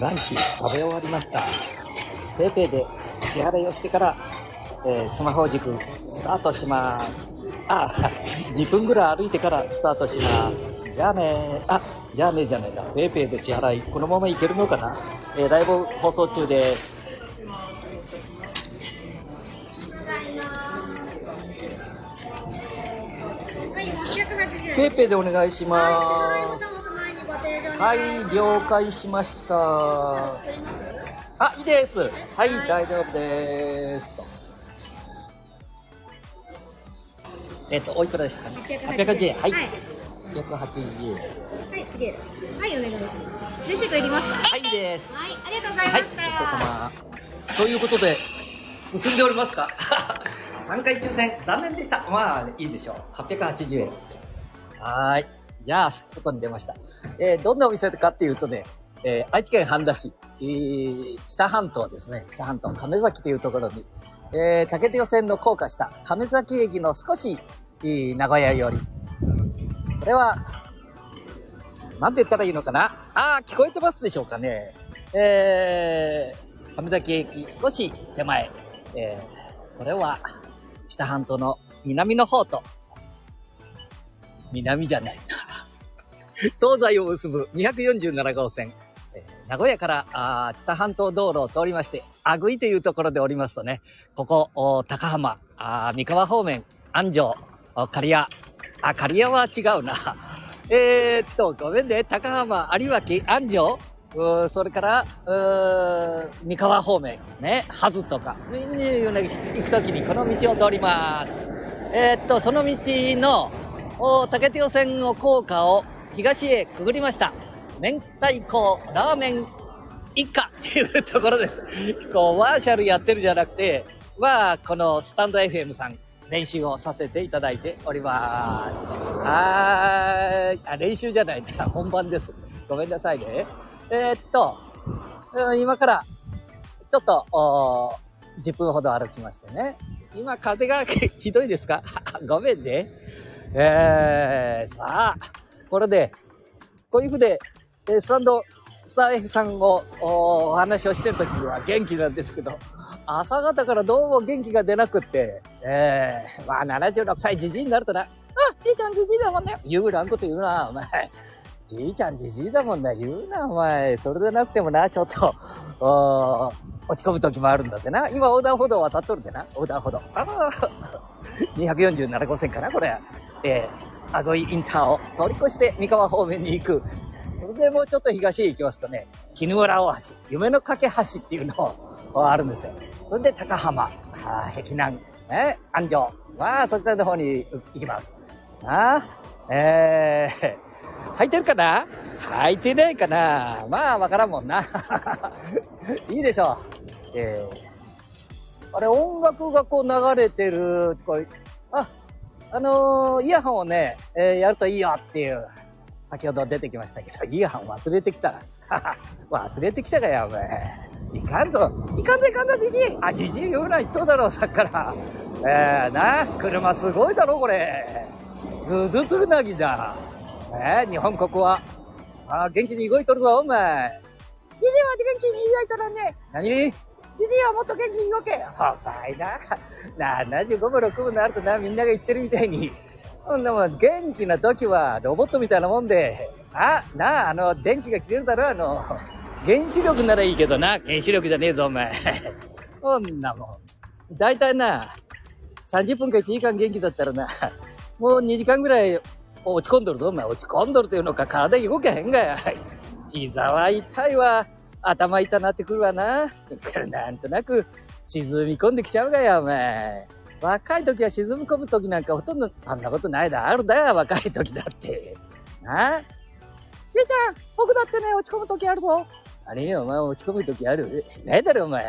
ランチ食べ終わりました。ペイペイで支払いをしてから、えースマホ軸スタートします。あ、10分ぐらい歩いてからスタートします。じゃあねあ、じゃあねじゃねえだ。ペイペイで支払い、このままいけるのかなえーライブ放送中です。ペイペイでお願いします。はい、了解しました。あ、いいです。はい、大丈夫です。と。えっ、と、おいくらですかね？880円。はい。はい880円。はい、次です。はい、お願いします。レシートいりますかはい、です。はい、ありがとうございまはい、した。ごちそうさま。ということで、進んでおりますか ?3 回抽選、残念でした。まあ、いいでしょう。880円。はーい。じゃあ、外に出ました。えーどんなお店かっていうとね、えー愛知県半田市、えー、知多半島ですね。知多半島、亀崎というところに、えー竹手線の高架下、亀崎駅の少し、えー名古屋より。これは、なんて言ったらいいのかな？ああ、聞こえてますでしょうかね。えー、亀崎駅少し手前。えー、これは、知多半島の南の方と、南じゃないな。東西を結ぶ247号線。えー名古屋から、あー知多半島道路を通りまして、あぐいというところでおりますとね、ここ、お高浜、あー三河方面、安城、お刈谷、あ、刈谷は違うな。えー、っと、ごめんね、高浜、有脇、安城、うーそれから、うー三河方面、ね、はずとか、いうような行くときにこの道を通ります。えーっと、その道の、お竹手線の高架を東へくぐりました。明太子ラーメン一家っていうところです。こう、ワーシャルやってるじゃなくて、は、このスタンド FM さん、練習をさせていただいております。はーい。あ、練習じゃないね。本番です。ごめんなさいね。えーっと、今から、ちょっと、お10分ほど歩きましてね。今、風がひどいですか？ごめんね。えー、さあ、これで、こういうふうで、えースタンド、スター F さんをおお話をしてるときは元気なんですけど、朝方からどうも元気が出なくって、えー、まあ76歳じじいになるとな、あ、じいちゃんじじいだもんね。言うらんこと言うな、お前。じいちゃんじじいだもんな、言うな、お前。それでなくてもな、ちょっと、おー落ち込む時もあるんだってな。今横断歩道渡っとるんでな、横断歩道。ああ、247号線かな、これ。えー、アゴイインターを通り越して三河方面に行く。それでもうちょっと東へ行きますとね、絹浦大橋、夢の架け橋っていうのがあるんですよ。それで高浜、あー碧南、ね、安城、まあそちらの方に行きます。あーえー、履いてるかな？履いてないかな？まあわからんもんな。いいでしょう。えー、あれ音楽がこう流れてる、こうあ、あのーイヤホンをね、えーやるといいよっていう、先ほど出てきましたけど、イヤホン忘れてきたな。忘れてきたかよ、お前。いかんぞ。いかんぞ、いかんぞ、じじい。あ、じじい言うな言っとうだろう、さっきから。えー、な、車すごいだろ、これ。ずずつなぎだ。えー、日本国は。あ、元気に動いとるぞ、お前。じじいは元気に動いとらんね。何？じじいはもっと元気に動け。お前な。75分、6分なるとな、みんなが言ってるみたいに。そんなもん、元気な時はロボットみたいなもんで、あ、なあ、あの、電気が切れるだろ、あの、原子力ならいいけどな、原子力じゃねえぞ、お前。そんなもん。だいたいな、30分か1時間元気だったらな、もう2時間ぐらい落ち込んどるぞ、お前。落ち込んどるというのか、体動けへんがや。膝は痛いわ。頭痛なってくるわな。なんとなく沈み込んできちゃうがや、お前。若い時は沈み込む時なんかほとんどあんなことないだ。あるだよ、若い時だって。な？あじいちゃん、僕だってね、落ち込む時あるぞ。あれよ、お前落ち込む時ある？ないだろ、お前。あ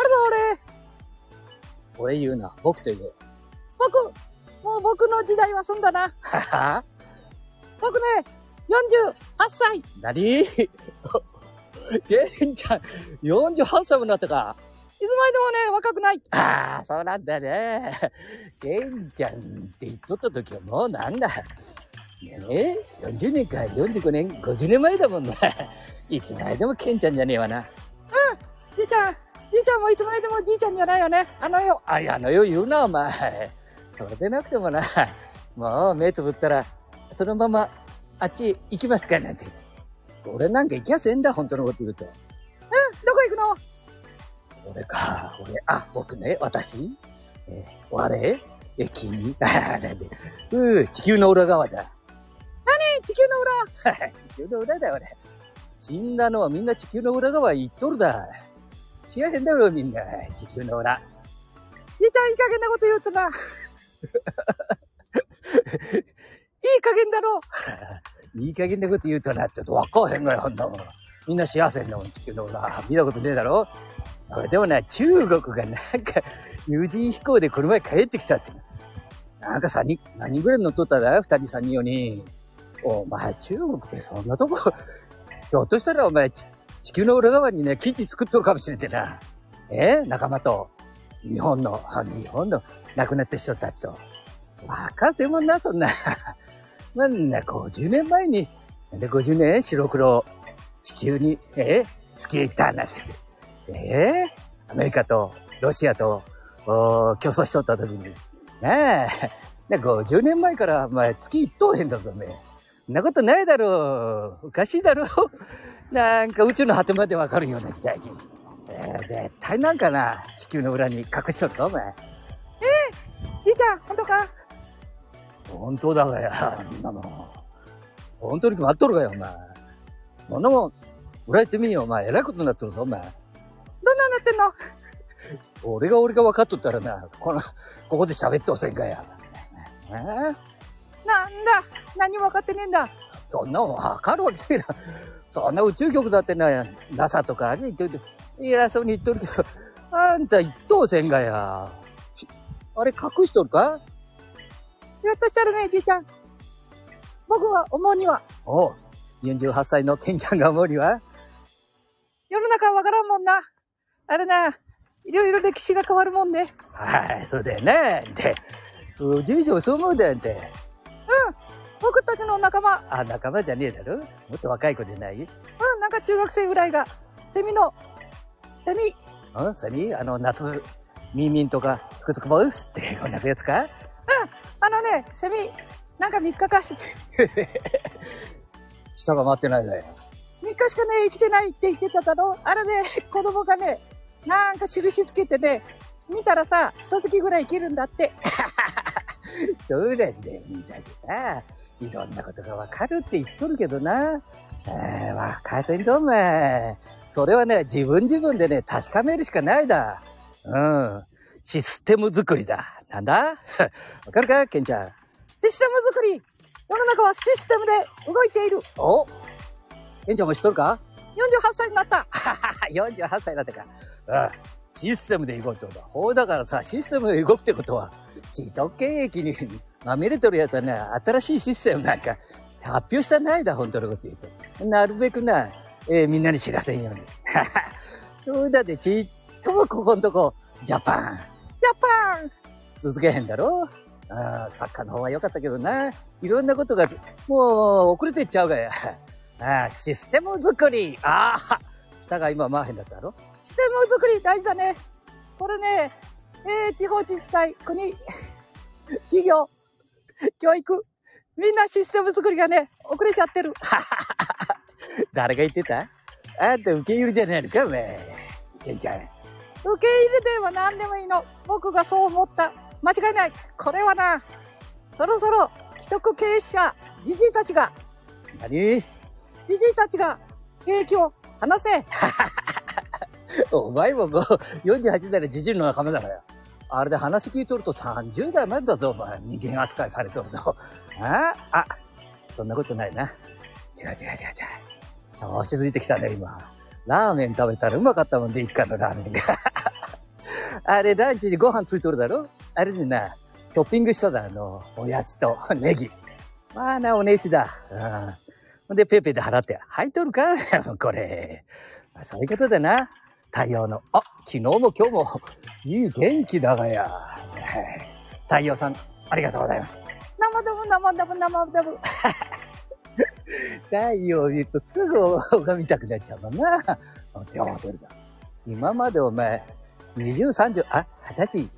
るぞ、俺。俺言うな。僕と言う。僕、もう僕の時代は済んだな。はは僕ね、48歳。何？ゲンちゃん、48歳もなったか。いつまでもね、若くない。ああ、そうなんだね。ゲンちゃんって言っとった時はもうなんだ。ねえ、40年か45年、50年前だもんな。いつまでもケンちゃんじゃねえわな。うん、じいちゃん、じいちゃんもいつまででもじいちゃんじゃないよね。あのよ。あ、いや、あのよ言うな、お前。それでなくてもな、もう目つぶったら、そのままあっち行きますかなんて。俺なんか行きゃせんだ、本当のこと言うと。うん、どこ行くの？俺か、俺、あ、僕ね、私？えー、我？え、君 あ、なんで？うん、地球の裏側だ。何？地球の裏？地球の裏だよ、俺。死んだのはみんな地球の裏側行っとるだ。知らへんだろ、みんな。地球の裏。じいちゃん、いい加減なこと言うとな。いい加減だろ。いい加減なこと言うとなってわかへんのよ、ほんなも。みんな幸せんだもん、地球の裏。見たことねえだろ？でもな、中国がなんか、有人飛行でこの前帰ってきたって。なんか3人、何人ぐらい乗っとっただ ?2 人、3人、4人。お前、中国ってそんなとこ、ひょっとしたらお前、地球の裏側にね、基地作っとるかもしれんてな。え？仲間と、日本の、日本の亡くなった人たちと。若せもんな、そんな。まんな、50年前に、なんで50年白黒、地球に、え月へ行った話。えアメリカとロシアと、競争しとった時に。ねえ。50年前から、まあ、月行っとうへんだぞ、ね。そんなことないだろう。おかしいだろう。なんか宇宙の果てまでわかるような時代に。えー、絶対なんかな、地球の裏に隠しとるぞ、お前。えー、じいちゃん、本当か？本当だがや、みんなの。本当に決まっとるがよ、お前。そんなもん、裏行ってみよ、お前。えらいことになっとるぞ、お前。どんなんなってんの？俺が俺が分かっとったらな、この、ここで喋っておせんかや。え？ー、なんだ？何も分かってねえんだ。そんなもん分かるわけねえな。そんな宇宙局だってな、NASA とかね、言っといて、偉そうに言っとるけど、あんた一等線がや。あれ隠しとるか？ひょっとしたらね、じいちゃん。僕は思うには。おう。48歳のケンちゃんが思うには？世の中はわからんもんな。あれな、いろいろ歴史が変わるもんね。はい、そうだよね。で、おじいちゃんそう思うだよって。うん。僕たちの仲間。あ、仲間じゃねえだろ？もっと若い子じゃない？うん、なんか中学生ぐらいが、セミの、セミ。うん、セミ？あの、夏、ミンミンとか、つくつくボウスって、こんなやつか？うん、あのね、セミ、なんか3日かし、下が回ってないだよ。3日しかね、生きてないって言ってただろあれで、子供がね、なんか印つけてね、見たらさ、一月ぐらい生きるんだって。そうなんだよ、みんなでさ。いろんなことがわかるって言っとるけどな。えー、わかせんと、お前。それはね、自分自分でね、確かめるしかないだ。うん。システム作りだ。なんだ？わかるか？ケンちゃん。システム作り世の中はシステムで動いている。お？ケンちゃんも知っとるか ?48 歳になった。48歳になったか。うん。システムで動いてるんだ。ほうだからさ、システムで動くってことは、既得権益にまみれてるやつはね、新しいシステムなんか発表したないだ、本当のこと言うと。なるべくな、えー、みんなに知らせんように。そうだってちっともここんとこ、ジャパン、ジャパン続けへんだろ？あサッカーの方は良かったけどな。いろんなことが、もう遅れていっちゃうがや。あシステム作り。ああ、下が今回へんだったろ？システム作り大事だね。これね、えー、地方自治体、国、企業、教育、みんなシステム作りがね、遅れちゃってる。誰が言ってた？あんた受け入れじゃないのか、お前。ケンちゃん。受け入れでは何でもいいの。僕がそう思った。間違いない。これはな、そろそろ既得経営者、じじいたちが、何？じじいたちが、景気を話せ。お前ももう48代のじじいの仲間だから。あれで話聞いとると30代までだぞ、お前。人間扱いされとると。あ？あ、そんなことないな。違う違う違う違う。落ち着いてきたね、今。ラーメン食べたらうまかったもんで、一貫のラーメンが。あれ、ランチにご飯ついとるだろ？あれにな、トッピングしただ、あの、おやつと ネギ。まあな、お値打ちだ。うん。ほんで、ペーペーで払って、入っとるか？これ。まあ、そういうことだな。太陽の、あ、昨日も今日も、いい元気だがや。太陽さん、ありがとうございます。生ダム、生ダム、生ダム。太陽を見るとすぐ拝みたくなっちゃうもんな。いや、それだ。今までお前、20、30、あ、20歳、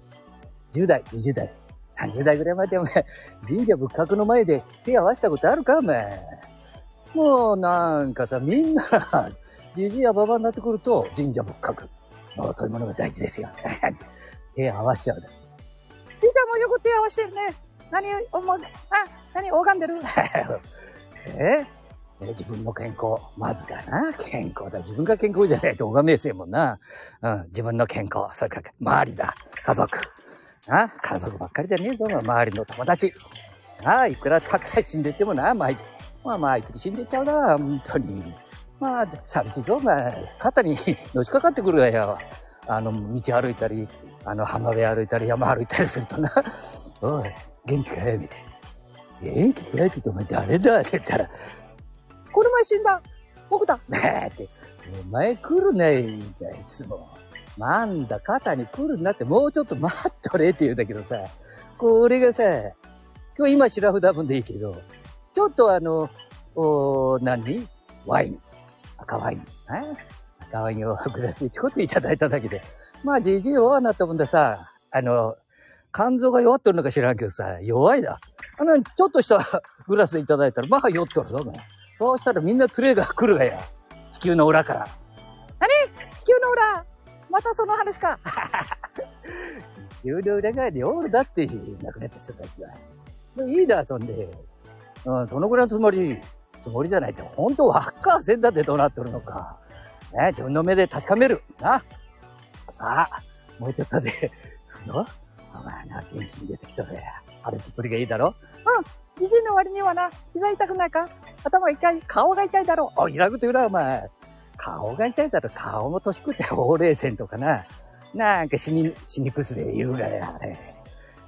10代、20代、30代ぐらいまでお前、神社仏閣の前で手合わせたことあるかお前。もうなんかさ、みんな、じじやばばになってくると、神社仏閣。もうそういうものが大事ですよ。手合わしちゃう。じいちゃんもよく手合わしてるね。何思う、あ、何拝んでる？え？自分の健康、まずだな。健康だ。自分が健康じゃないと拝めえせんもんな。うん、自分の健康、それから周りだ。家族。な、家族ばっかりじゃねえぞ。周りの友達。ああ、いくらたくさん死んでてもな、毎まあ、毎月死んでっちゃうな、本当に。まあ、寂しいぞ、お前。肩に のしかかってくるわよ。あの、道歩いたり、あの、浜辺歩いたり、山歩いたりするとな。おい、元気かよ、みたいな。元気かよってお前誰だって言ったら、この前死んだ僕だねえって。お前来るねじゃあいつも。なんだ、肩に来るなって、もうちょっと待っとれって言うんだけどさ、これがさ、今日今シラフダムでいいけど、ちょっとあの、お何？ワイン。赤ワイン。赤ワインをグラスでちょこっといただいただけで。まあ、じじい弱なったもんでさ、あの、肝臓が弱っとるのか知らんけどさ、弱いだ。あの、ちょっとしたグラスでいただいたら、まあ酔っとるぞ、そうしたらみんな連れが来るがや。地球の裏から。何地球の裏？またその話か。地球の裏側におるだって亡くなった人たちが。いいだ、遊んで。うん、そのぐらいのつもり、つもりじゃないって、本当はっかせんだってどうなってるのか。ね、自分の目で確かめる。な。さあ、もうちょっとで、つくぞ。お前な、元気に出てきたぜ。歩きっぷりがいいだろうん。じじいの割にはな、膝痛くないか？頭痛い顔が痛いだろおい、らぐと言うな、お前。顔が痛いだろ顔も年食ってほうれい線とかな。なんか死に、死にくすれ言うがや、あれ。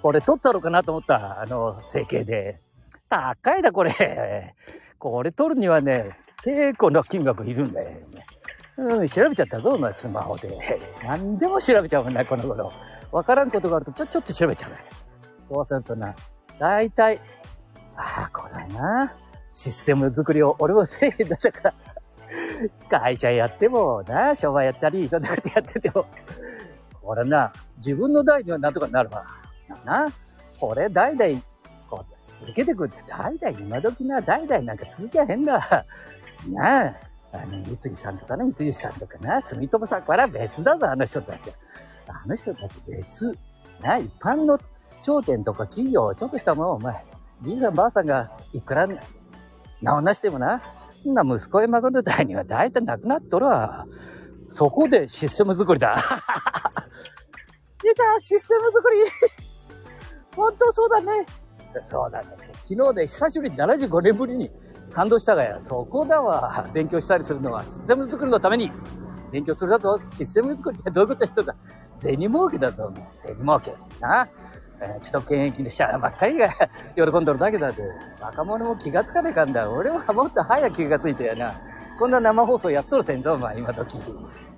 これ取ったのかなと思った。あの、整形で。高いだ、これ。これ取るにはね、結構な金額いるんだよ。ねうん、調べちゃったぞ、お前、スマホで。何でも調べちゃうもんな、この頃。わからんことがあると、ちょ、ちょっと調べちゃうね。そうするとな、大体、ああ、これな、システム作りを、俺もせえだったから、会社やってもな、商売やったり、いろんなことやってても、これな、自分の代にはなんとかなるわ。な、これ代々、こう、続けてくって、代々今時な、代々なんか続きゃへんだ。なあ、あの、三井さんとかね、三井さんとかな、住友さんから別だぞ、あの人たち。あの人たち別。な、一般の商店とか企業、ちょっとしたもん、お前、じいさんばあさんがいくら直なしてもな、んな息子や孫の代には大体なくなっとるわ。そこでシステム作りだ。出た、システム作り。本当そうだね。そうだね。昨日で久しぶりに75年ぶりに感動したがや。そこだわ。勉強したりするのはシステム作りのために。勉強するだとシステム作りってどういうこと人だ銭儲けだぞ。銭儲け。な。えー、既得権益の社ばっかりが喜んどるだけだって。若者も気がつかねえかんだ。俺はもっと早く気がついてやな。こんな生放送やっとるせんぞ、お前、今時。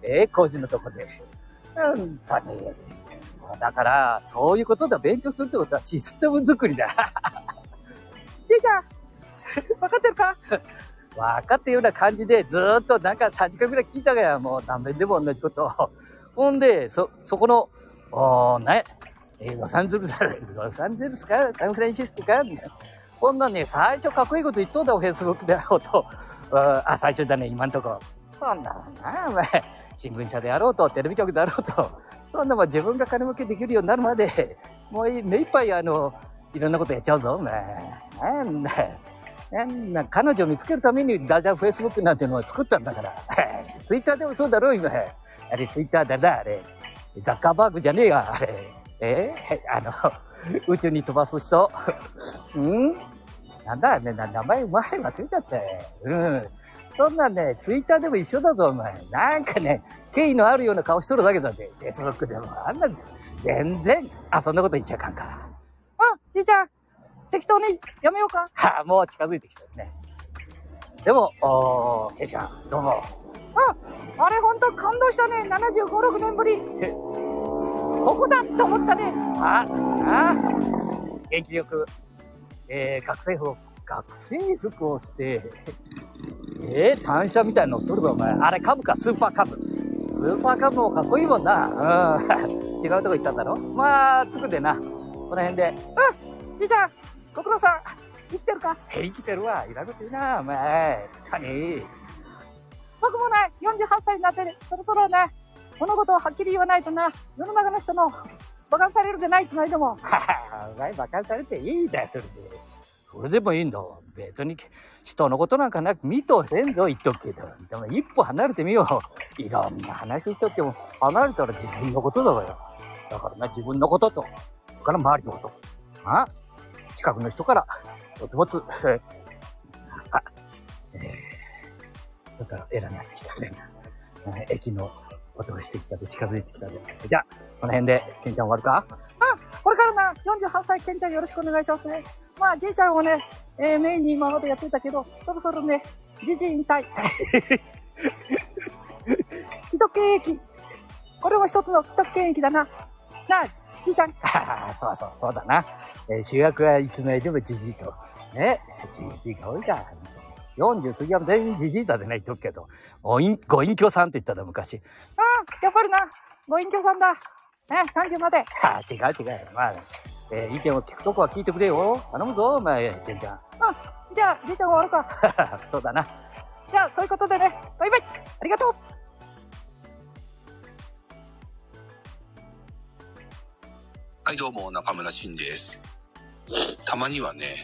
えー、工事のとこで。うんとに。だから、そういうことだ。勉強するってことはシステム作りだ。じ いちゃん、分かってるか？分かってるような感じで、ずーっとなんか3時間くらい聞いたがや、もう何遍でも同じこと。ほんで、そ、そこの、おー、ね、えー、ロサンゼルス、ロ サンゼルスかサンフランシスコかこんなね、最初かっこいいこと言っとんだ、フェイスブックであろうと。あ、最初だね、今んとこ。そんなな、お前。新聞社であろうと、テレビ局であろうと。そんなもん自分が金儲けできるようになるまで、もう目いっぱいあの、いろんなことやっちゃうぞ、お前。なんだ。なんだ、彼女を見つけるためにダジャフェイスブックなんていうのを作ったんだから。ツイッターでもそうだろ、今。あれ、ツイッターだな、あれ。ザッカーバーグじゃねえや、あれ。えー、あの、宇宙に飛ばす人。うん？なんだね、名前前忘れちゃったよ。うん。そんなんね、ツイッターでも一緒だぞ、お前。なんかね、敬意のあるような顔しとるだけだぜ。フェイスブックでも。あんな、全然、あ、そんなこと言っちゃあかんか。あ、じいちゃん、適当にやめようか。はあ、もう近づいてきたね。でも、おー、ケイちゃん、どうも。あ、あれほんと感動したね。75、6年ぶり。ここだって思ったね。あ、あ、元気よくえー、学生服、学生服を着て、えー、単車みたいに乗っとるぞ、お前。あれ、カブか、スーパーカブ。スーパーカブもかっこいいもんな。うん。違うとこ行ったんだろ？まあ、つくでな。この辺で、うん、じいちゃん、ご苦労さん、生きてるか？え、生きてるわ。いらんこと言うな、お前。本当に。僕もね、48歳になって、そろそろね、物事をはっきり言わないとな、世の中の人の馬鹿にされるでないってないでも。はは、お前馬鹿にされていいんだよ、それで。それでもいいんだ。別に、人のことなんかなく見とせんぞ、言っとくけど。でも一歩離れてみよう。いろんな話しとっても、離れたら自分のことだわよ。だからな、自分のことと、それから周りのこと。あ近くの人から、ぼつぼつ、あ、えー、だから偉くなってきたね。駅の音がしてきたで、近づいてきたで。じゃあ、この辺で、ケンちゃん終わるか？あ、これからな、48歳ケンちゃんよろしくお願いしますね。まあ、じいちゃんをね、えー、メインに今までやってたけど、そろそろね、じじい引退。既得権益。これも一つの既得権益だな。なあ、じいちゃん。そうそう、そうだな。えー、主役はいつまでもじじいと。ね、じじいが多いから。40過ぎは全員じじいだでね、言っとくけど。ご隠、ご隠居さんって言っただ、昔。ああ、やっぱりな、ご隠居さんだ。ね、30まで。は あ、違う違う。まあ、えー、意見を聞くとこは聞いてくれよ。頼むぞ、お前、じいちゃん。うん、じゃあ、じいちゃん終わるか。そうだな。じゃあ、そういうことでね、バイバイありがとうはい、どうも、中村慎です。たまにはね、